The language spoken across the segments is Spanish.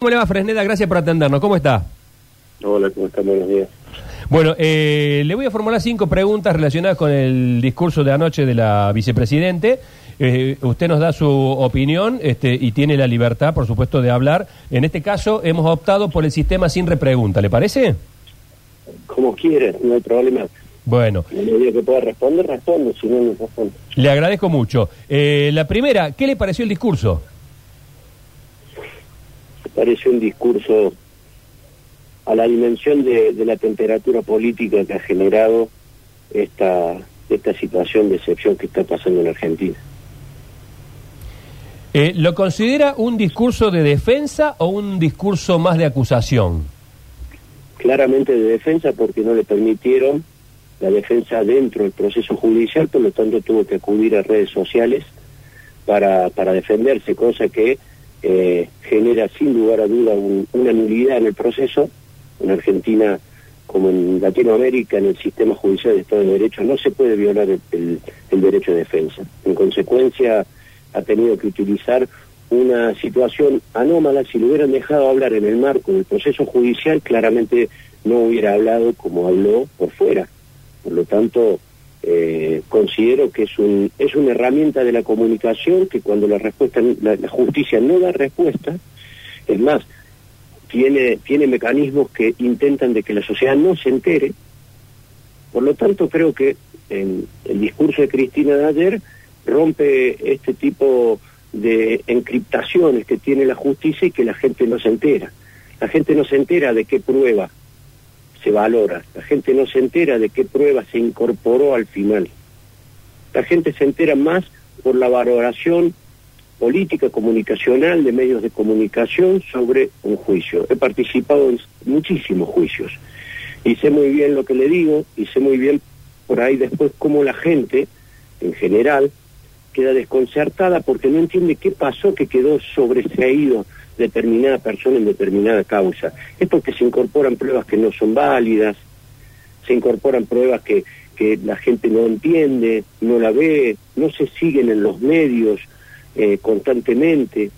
¿Cómo le va, Fresneda? Gracias por atendernos. ¿Cómo está? Hola, ¿cómo están? Buenos días. Bueno, eh, le voy a formular cinco preguntas relacionadas con el discurso de anoche de la vicepresidente. Eh, usted nos da su opinión este, y tiene la libertad, por supuesto, de hablar. En este caso, hemos optado por el sistema sin repregunta. ¿Le parece? Como quieras, no hay problema. Bueno, En el que pueda responder, respondo, si no, no respondo. le agradezco mucho. Eh, la primera, ¿qué le pareció el discurso? Parece un discurso a la dimensión de, de la temperatura política que ha generado esta, esta situación de excepción que está pasando en Argentina. Eh, ¿Lo considera un discurso de defensa o un discurso más de acusación? Claramente de defensa porque no le permitieron la defensa dentro del proceso judicial, por lo tanto tuvo que acudir a redes sociales para, para defenderse, cosa que eh, genera sin lugar a duda un- una nulidad en el proceso. En Argentina, como en Latinoamérica, en el sistema judicial de Estado de Derecho, no se puede violar el, el- el derecho de defensa. En consecuencia, ha tenido que utilizar una situación anómala. Si lo hubieran dejado hablar en el marco del proceso judicial, claramente no hubiera hablado como habló por fuera. Por lo tanto, eh, considero que es, un, es una herramienta de la comunicación que cuando la respuesta la, justicia no da respuesta, es más, tiene, tiene mecanismos que intentan de que la sociedad no se entere. Por lo tanto, creo que en el discurso de Cristina de ayer rompe este tipo de encriptaciones que tiene la justicia y que la gente no se entera. La gente no se entera de qué prueba se valora. La gente no se entera de qué prueba se incorporó al final. La gente se entera más por la valoración política, comunicacional, de medios de comunicación sobre un juicio. He participado en muchísimos juicios y sé muy bien lo que le digo y sé muy bien por ahí después cómo la gente, en general, queda desconcertada porque no entiende qué pasó que quedó sobreseído determinada persona en determinada causa. Es porque se incorporan pruebas que no son válidas, se incorporan pruebas que, que la gente no entiende, no la ve, no se siguen en los medios eh, constantemente.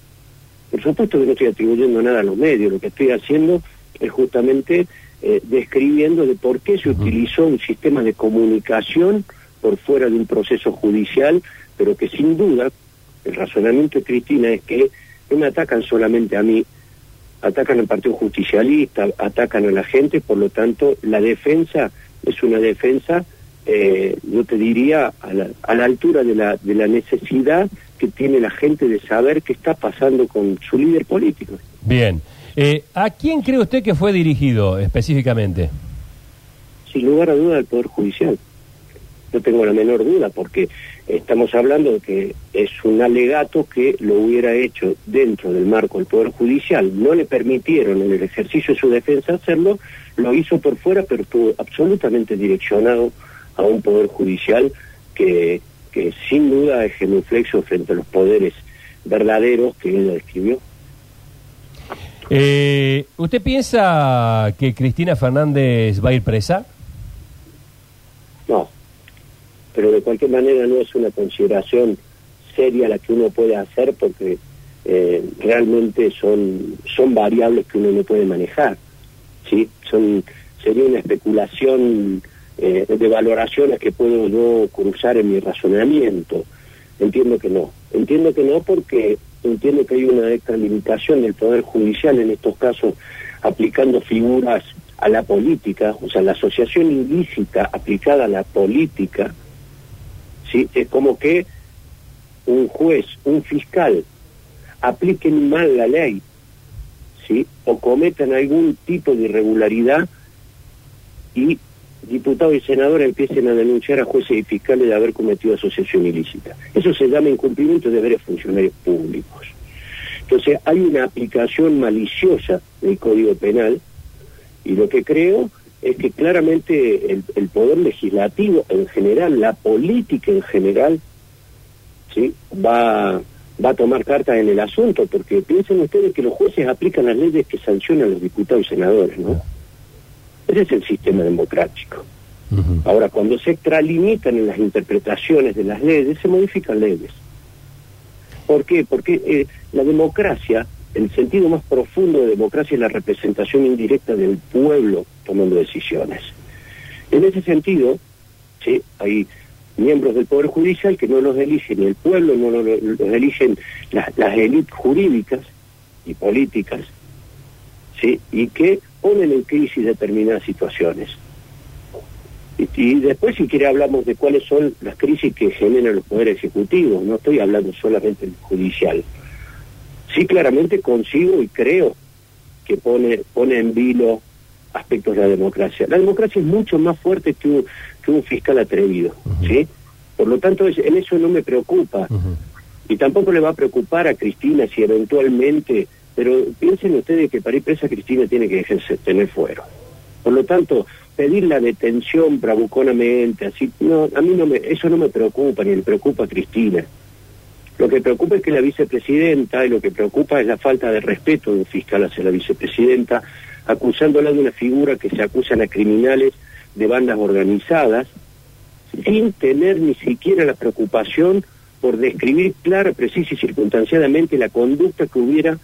Por supuesto que no estoy atribuyendo nada a los medios, lo que estoy haciendo es justamente eh, describiendo de por qué se utilizó un sistema de comunicación por fuera de un proceso judicial, pero que sin duda el razonamiento de Cristina es que no me atacan solamente a mí, atacan al Partido Justicialista, atacan a la gente, por lo tanto la defensa es una defensa, eh, yo te diría, a la, a la altura de la, de la necesidad que tiene la gente de saber qué está pasando con su líder político. Bien. Eh, ¿A quién cree usted que fue dirigido específicamente? Sin lugar a duda, el Poder Judicial. No tengo la menor duda, porque estamos hablando de que es un alegato que lo hubiera hecho dentro del marco del Poder Judicial. No le permitieron en el ejercicio de su defensa hacerlo, lo hizo por fuera, pero estuvo absolutamente direccionado a un Poder Judicial que, que sin duda es genuflexo frente a los poderes verdaderos que ella describió. Eh, ¿Usted piensa que Cristina Fernández va a ir presa? Pero de cualquier manera no es una consideración seria la que uno puede hacer porque eh, realmente son, son variables que uno no puede manejar. ¿sí? Son, sería una especulación eh, de valoraciones que puedo yo cruzar en mi razonamiento. Entiendo que no. Entiendo que no porque entiendo que hay una extralimitación del Poder Judicial en estos casos aplicando figuras a la política, o sea, la asociación ilícita aplicada a la política, ¿sí? es como que un juez, un fiscal, apliquen mal la ley, ¿sí? o cometan algún tipo de irregularidad y diputados y senadores empiecen a denunciar a jueces y fiscales de haber cometido asociación ilícita. Eso se llama incumplimiento de deberes funcionarios públicos. Entonces hay una aplicación maliciosa del Código Penal y lo que creo es que claramente el, el poder legislativo en general, la política en general, ¿sí? va, va a tomar cartas en el asunto, porque piensen ustedes que los jueces aplican las leyes que sancionan a los diputados y senadores, ¿no? Ese es el sistema democrático. Ahora, cuando se extralimitan en las interpretaciones de las leyes, se modifican leyes. ¿Por qué? Porque eh, la democracia el sentido más profundo de democracia es la representación indirecta del pueblo tomando decisiones. En ese sentido, ¿sí? hay miembros del Poder Judicial que no los elige ni el pueblo, no los, eligen las, élites jurídicas y políticas, ¿sí? y que ponen en crisis determinadas situaciones. Y, después, si quiere, hablamos de cuáles son las crisis que generan los poderes ejecutivos. No estoy hablando solamente del judicial. Sí, claramente consigo y creo que pone, pone en vilo aspectos de la democracia. La democracia es mucho más fuerte que un, que un fiscal atrevido, ¿sí? Por lo tanto, en eso no me preocupa. Y tampoco le va a preocupar a Cristina si eventualmente... Pero piensen ustedes que para ir presa Cristina tiene que tener fuero. Por lo tanto, pedir la detención bravuconamente, así, no, a mí no me, eso no me preocupa, ni le preocupa a Cristina. Lo que preocupa es que la vicepresidenta, y lo que preocupa es la falta de respeto de un fiscal hacia la vicepresidenta, acusándola de una figura que se acusan a criminales de bandas organizadas, sin tener ni siquiera la preocupación por describir clara, precisa y circunstanciadamente la conducta que hubiera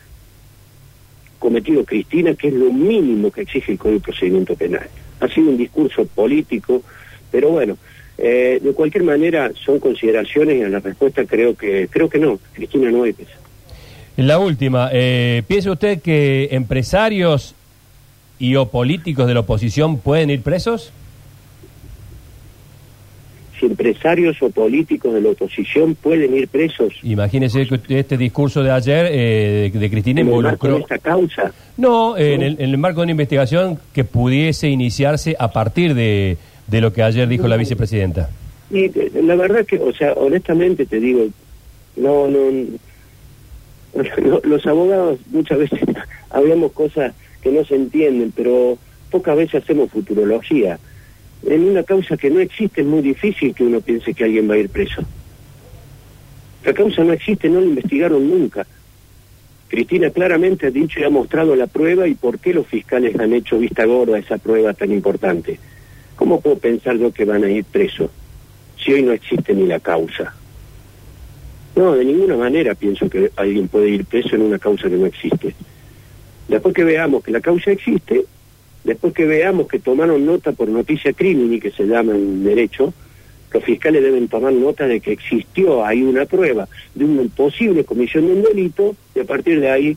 cometido Cristina, que es lo mínimo que exige el Código de Procedimiento Penal. Ha sido un discurso político, pero bueno, eh, de cualquier manera son consideraciones y en la respuesta creo que creo que no, Cristina no pesa. La última, eh, ¿piensa usted que empresarios y o políticos de la oposición pueden ir presos? Si empresarios o políticos de la oposición pueden ir presos. Imagínese que este discurso de ayer eh, de Cristina involucró... ¿En esta causa? No, En, el, en el marco de una investigación que pudiese iniciarse a partir de, de lo que ayer dijo la vicepresidenta. Y eh, la verdad que, o sea, honestamente te digo, no, no, los abogados muchas veces hablamos cosas que no se entienden, pero pocas veces hacemos futurología. En una causa que no existe es muy difícil que uno piense que alguien va a ir preso. La causa no existe, no la investigaron nunca. Cristina claramente ha dicho y ha mostrado la prueba y por qué los fiscales han hecho vista gorda a esa prueba tan importante. ¿Cómo puedo pensar yo que van a ir presos si hoy no existe ni la causa? No, de ninguna manera pienso que alguien puede ir preso en una causa que no existe. Después que veamos que la causa existe, después que veamos que tomaron nota por noticia crimen, que se llama en derecho, los fiscales deben tomar nota de que existió ahí una prueba de una posible comisión de un delito y a partir de ahí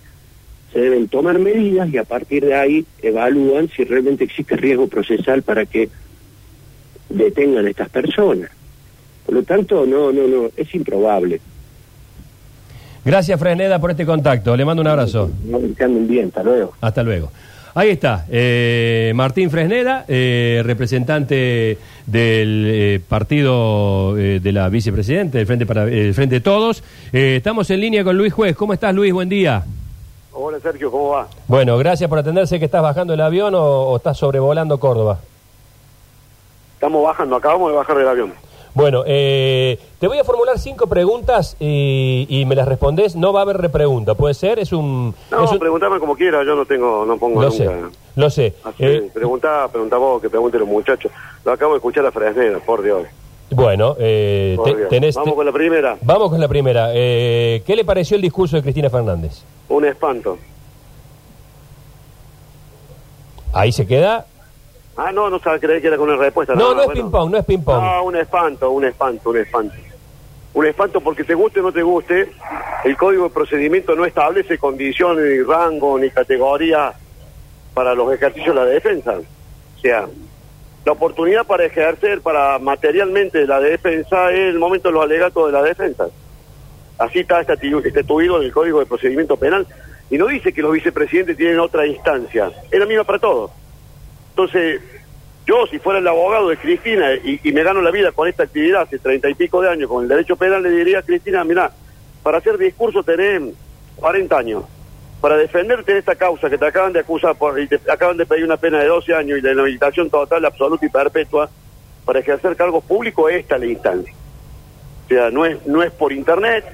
se deben tomar medidas y a partir de ahí evalúan si realmente existe riesgo procesal para que detengan a estas personas. Por lo tanto, no, no, no, es improbable. Gracias, Fresneda, por este contacto. Le mando un abrazo. No, que bien, hasta luego. Hasta luego. Ahí está, eh, Martín Fresneda, eh, representante del eh, partido de la vicepresidente, del Frente, para, el Frente de Todos. estamos en línea con Luis Juez. ¿Cómo estás, Luis? Buen día. Hola, Sergio, ¿cómo va? Bueno, gracias por atenderse. que estás bajando el avión o estás sobrevolando Córdoba? Estamos bajando, acabamos de bajar del avión. Bueno, eh, te voy a formular cinco preguntas y, me las respondes. No va a haber repregunta, ¿puede ser? Es un. No, es pregúntame como quiera, yo no tengo, no pongo lo nunca. Sé, lo sé. Eh, pregunta, pregunta vos, que pregunten los muchachos. Lo acabo de escuchar a Fresneda, por Dios. Bueno, eh, tenés, vamos con la primera. Vamos con la primera. Eh, ¿Qué le pareció el discurso de Cristina Fernández? Un espanto. Ahí se queda. Ah, no, no sabe creer que era con una respuesta. No, no, es ping-pong, no es ping-pong. No, un espanto, un espanto, un espanto. Un espanto porque te guste o no te guste, el código de procedimiento no establece condiciones, ni rango, ni categoría para los ejercicios de la defensa. O sea, la oportunidad para ejercer, para materialmente la defensa es el momento de los alegatos de la defensa. Así está estatuido en el Código de Procedimiento Penal. Y no dice que los vicepresidentes tienen otra instancia. Es la misma para todos. Entonces, yo si fuera el abogado de Cristina y, me gano la vida con esta actividad hace treinta y pico de años con el derecho penal, le diría a Cristina, mira, para hacer discurso tenés 40 años. Para defenderte de esta causa que te acaban de acusar por, y te acaban de pedir una pena de 12 años y de inhabilitación total, absoluta y perpetua, para ejercer cargos públicos, esta es la instancia. O sea, no es, no es por internet,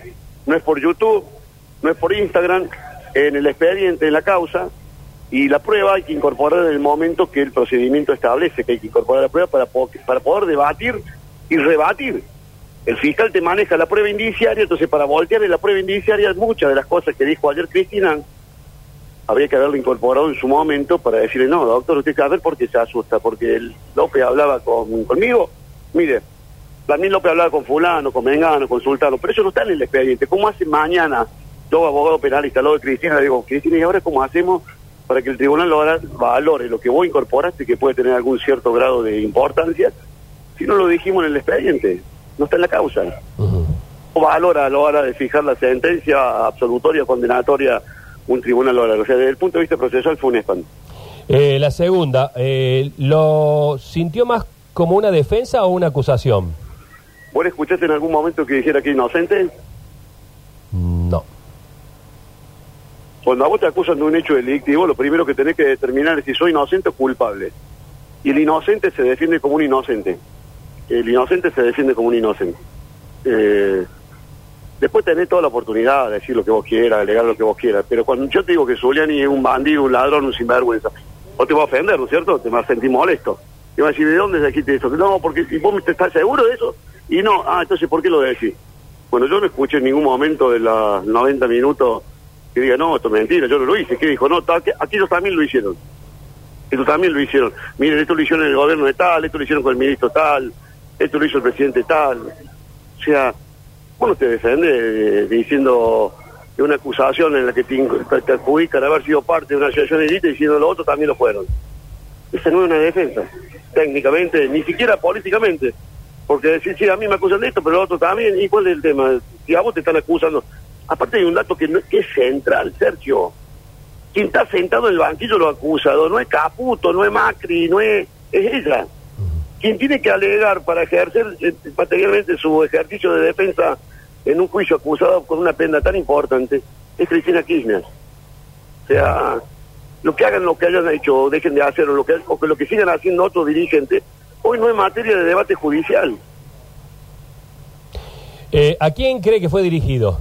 no es por YouTube, no es por Instagram, en el expediente, en la causa, y la prueba hay que incorporar en el momento que el procedimiento establece que hay que incorporar la prueba para, para poder debatir y rebatir. El fiscal te maneja la prueba indiciaria, entonces para voltearle la prueba indiciaria, muchas de las cosas que dijo ayer Cristina habría que haberlo incorporado en su momento para decirle, no, doctor, usted ver por qué se asusta, porque el López hablaba con, conmigo, mire, también López hablaba con fulano, con Mengano, con Sultano, pero eso no está en el expediente. ¿Cómo hace mañana yo, abogado penalista, lo de Cristina, le digo, Cristina, ¿y ahora cómo hacemos para que el tribunal lo valore lo que vos incorporaste, que puede tener algún cierto grado de importancia, si no lo dijimos en el expediente, no está en la causa. O valora a la hora de fijar la sentencia absolutoria, condenatoria, un tribunal oral. O sea, desde el punto de vista procesal fue un espanto. Eh, la segunda, eh, ¿lo sintió más como una defensa o una acusación? ¿Vos escuchaste en algún momento que dijera que inocente? No. Cuando a vos te acusan de un hecho delictivo, lo primero que tenés que determinar es si soy inocente o culpable. Y el inocente se defiende como un inocente. El inocente se defiende como un inocente. Eh, después tenés toda la oportunidad de decir lo que vos quieras, alegar lo que vos quieras. Pero cuando yo te digo que Zuliani es un bandido, un ladrón, un sinvergüenza, vos te vas a ofender, ¿no es cierto? Te vas a sentir molesto. Y vas a decir, ¿de dónde quite eso? No, porque si vos estás seguro de eso, y no, ah, entonces, ¿por qué lo decís? Bueno, yo no escuché en ningún momento de los 90 minutos que diga, no, esto es mentira, yo no lo hice. ¿Qué dijo? No, aquellos también lo hicieron. Esto también lo hicieron. Miren, esto lo hicieron el gobierno de tal, esto lo hicieron con el ministro tal, esto lo hizo el presidente tal. O sea, bueno, te defiende diciendo de una acusación en la que te, adjudican haber sido parte de una asociación élite diciendo lo otro también lo fueron. Esa no es una defensa, técnicamente, ni siquiera políticamente. Porque decir, sí, a mí me acusan de esto, pero lo otro también, ¿y cuál es el tema? Si a vos te están acusando, Aparte hay un dato que, no, que es central, Sergio. Quien está sentado en el banquillo lo acusado no es Caputo, no es Macri, no es... es ella. Quien tiene que alegar para ejercer eh, materialmente su ejercicio de defensa en un juicio acusado con una pena tan importante es Cristina Kirchner. O sea, lo que hagan, lo que hayan hecho, dejen de hacer, o lo que, o que lo que sigan haciendo otros dirigentes, hoy no es materia de debate judicial. Eh, ¿A quién cree que fue dirigido?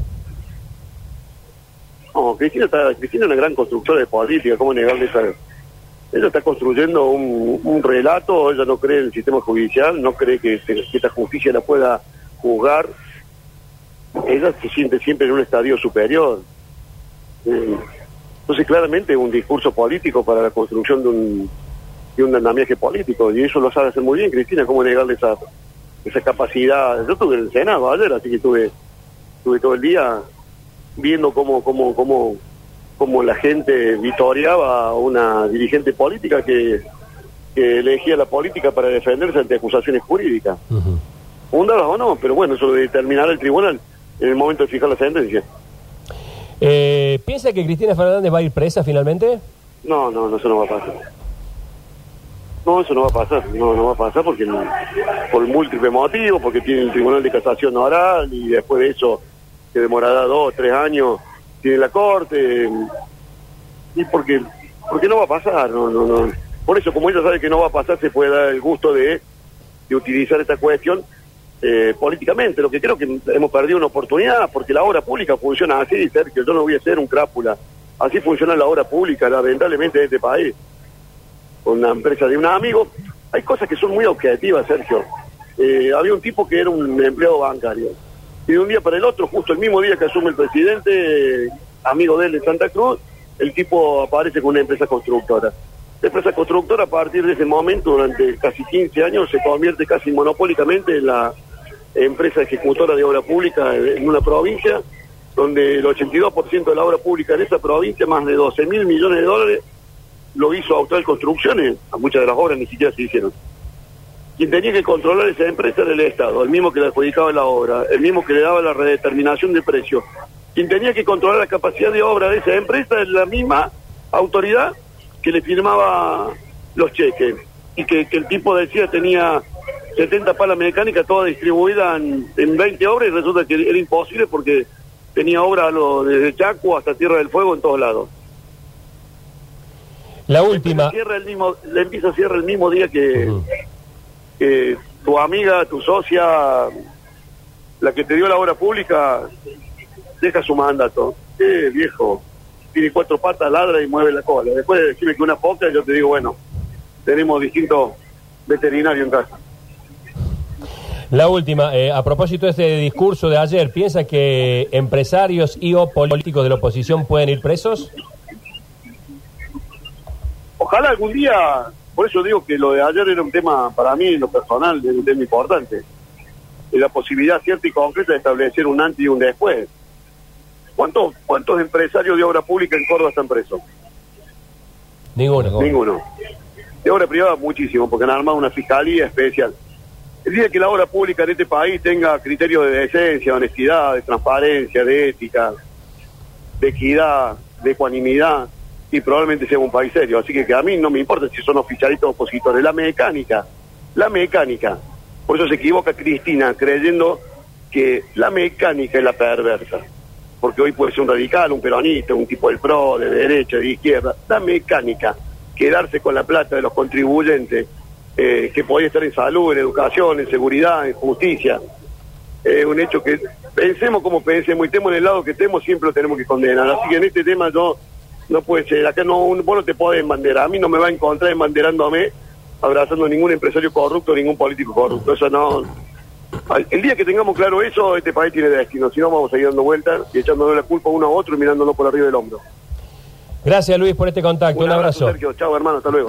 No, Cristina, está, Cristina es una gran constructora de política, ¿cómo negarle esa? Ella está construyendo un, relato, ella no cree en el sistema judicial, no cree que, esta justicia la pueda juzgar. Ella se siente siempre en un estadio superior. Eh, entonces, claramente, un discurso político para la construcción de un, de un andamiaje político, y eso lo sabe hacer muy bien Cristina, ¿cómo negarle esa, esa capacidad? Yo estuve en el Senado ayer, así que estuve, estuve todo el día viendo cómo, cómo, cómo, cómo la gente vitoriaba a una dirigente política que, elegía la política para defenderse ante acusaciones jurídicas. Fundadas o no, pero bueno, eso lo determinará el tribunal en el momento de fijar la sentencia. Eh, ¿Piensa que Cristina Fernández va a ir presa finalmente? No, no, no, eso no va a pasar. No, eso no va a pasar, no, no va a pasar porque por múltiples motivos, porque tiene el Tribunal de Casación oral y después de eso que demorará dos, tres años, tiene la corte, y porque, porque no va a pasar, no, no, no. Por eso, como ella sabe que no va a pasar, se puede dar el gusto de, de utilizar esta cuestión eh, políticamente. Lo que creo que hemos perdido una oportunidad, porque la obra pública funciona así, Sergio, yo no voy a ser un crápula. Así funciona la obra pública, lamentablemente, en este país. Con una empresa de un amigo, hay cosas que son muy objetivas, Sergio. Eh, había un tipo que era un empleado bancario y de un día para el otro, justo el mismo día que asume el presidente, amigo de él de Santa Cruz, el tipo aparece con una empresa constructora. La empresa constructora a partir de ese momento, durante casi 15 años, se convierte casi monopólicamente en la empresa ejecutora de obra pública en una provincia, donde el 82% de la obra pública en esa provincia, más de 12 mil millones de dólares, lo hizo Austral Construcciones, a muchas de las obras ni siquiera se hicieron. Quien tenía que controlar esa empresa era el Estado, el mismo que le adjudicaba la obra, el mismo que le daba la redeterminación de precios. Quien tenía que controlar la capacidad de obra de esa empresa es la misma autoridad que le firmaba los cheques. Y que, el tipo decía tenía 70 palas mecánicas todas distribuidas en, 20 obras y resulta que era imposible porque tenía obra desde Chaco hasta Tierra del Fuego en todos lados. La última. La, cierra el mismo, empieza cierra el mismo día que, que tu amiga, tu socia, la que te dio la obra pública, deja su mandato. Eh, viejo, tiene cuatro patas, ladra y mueve la cola. Después de decirme que una poca, yo te digo, bueno, tenemos distintos veterinarios en casa. La última, eh, a propósito de este discurso de ayer, ¿piensa que empresarios y o políticos de la oposición pueden ir presos? ojalá algún día, por eso digo que lo de ayer era un tema para mí, en lo personal, era un tema importante. La posibilidad cierta y concreta de establecer un antes y un después. ¿Cuántos, cuántos empresarios de obra pública en Córdoba están presos? Ninguno. Ninguno. De obra privada muchísimo, porque han armado una fiscalía especial. El día que la obra pública en este país tenga criterios de decencia, de honestidad, de transparencia, de ética, de equidad, de ecuanimidad, y probablemente sea un país serio. Así que, a mí no me importa si son oficialistas o opositores. La mecánica, la mecánica. Por eso se equivoca Cristina creyendo que la mecánica es la perversa. Porque hoy puede ser un radical, un peronista, un tipo del PRO, de derecha, de izquierda. La mecánica, quedarse con la plata de los contribuyentes, eh, que podía estar en salud, en educación, en seguridad, en justicia. Es un hecho que pensemos como pensemos y estemos en el lado que estemos, siempre lo tenemos que condenar. Así que en este tema yo no puede ser, acá no, vos no te podés embanderar, a mí no me va a encontrar embanderándome, abrazando a ningún empresario corrupto, ningún político corrupto, eso no... El día que tengamos claro eso, este país tiene destino, si no vamos a ir dando vueltas y echándonos la culpa uno a otro y mirándonos por arriba del hombro. Gracias Luis por este contacto, un, abrazo. Sergio, chao hermano, hasta luego.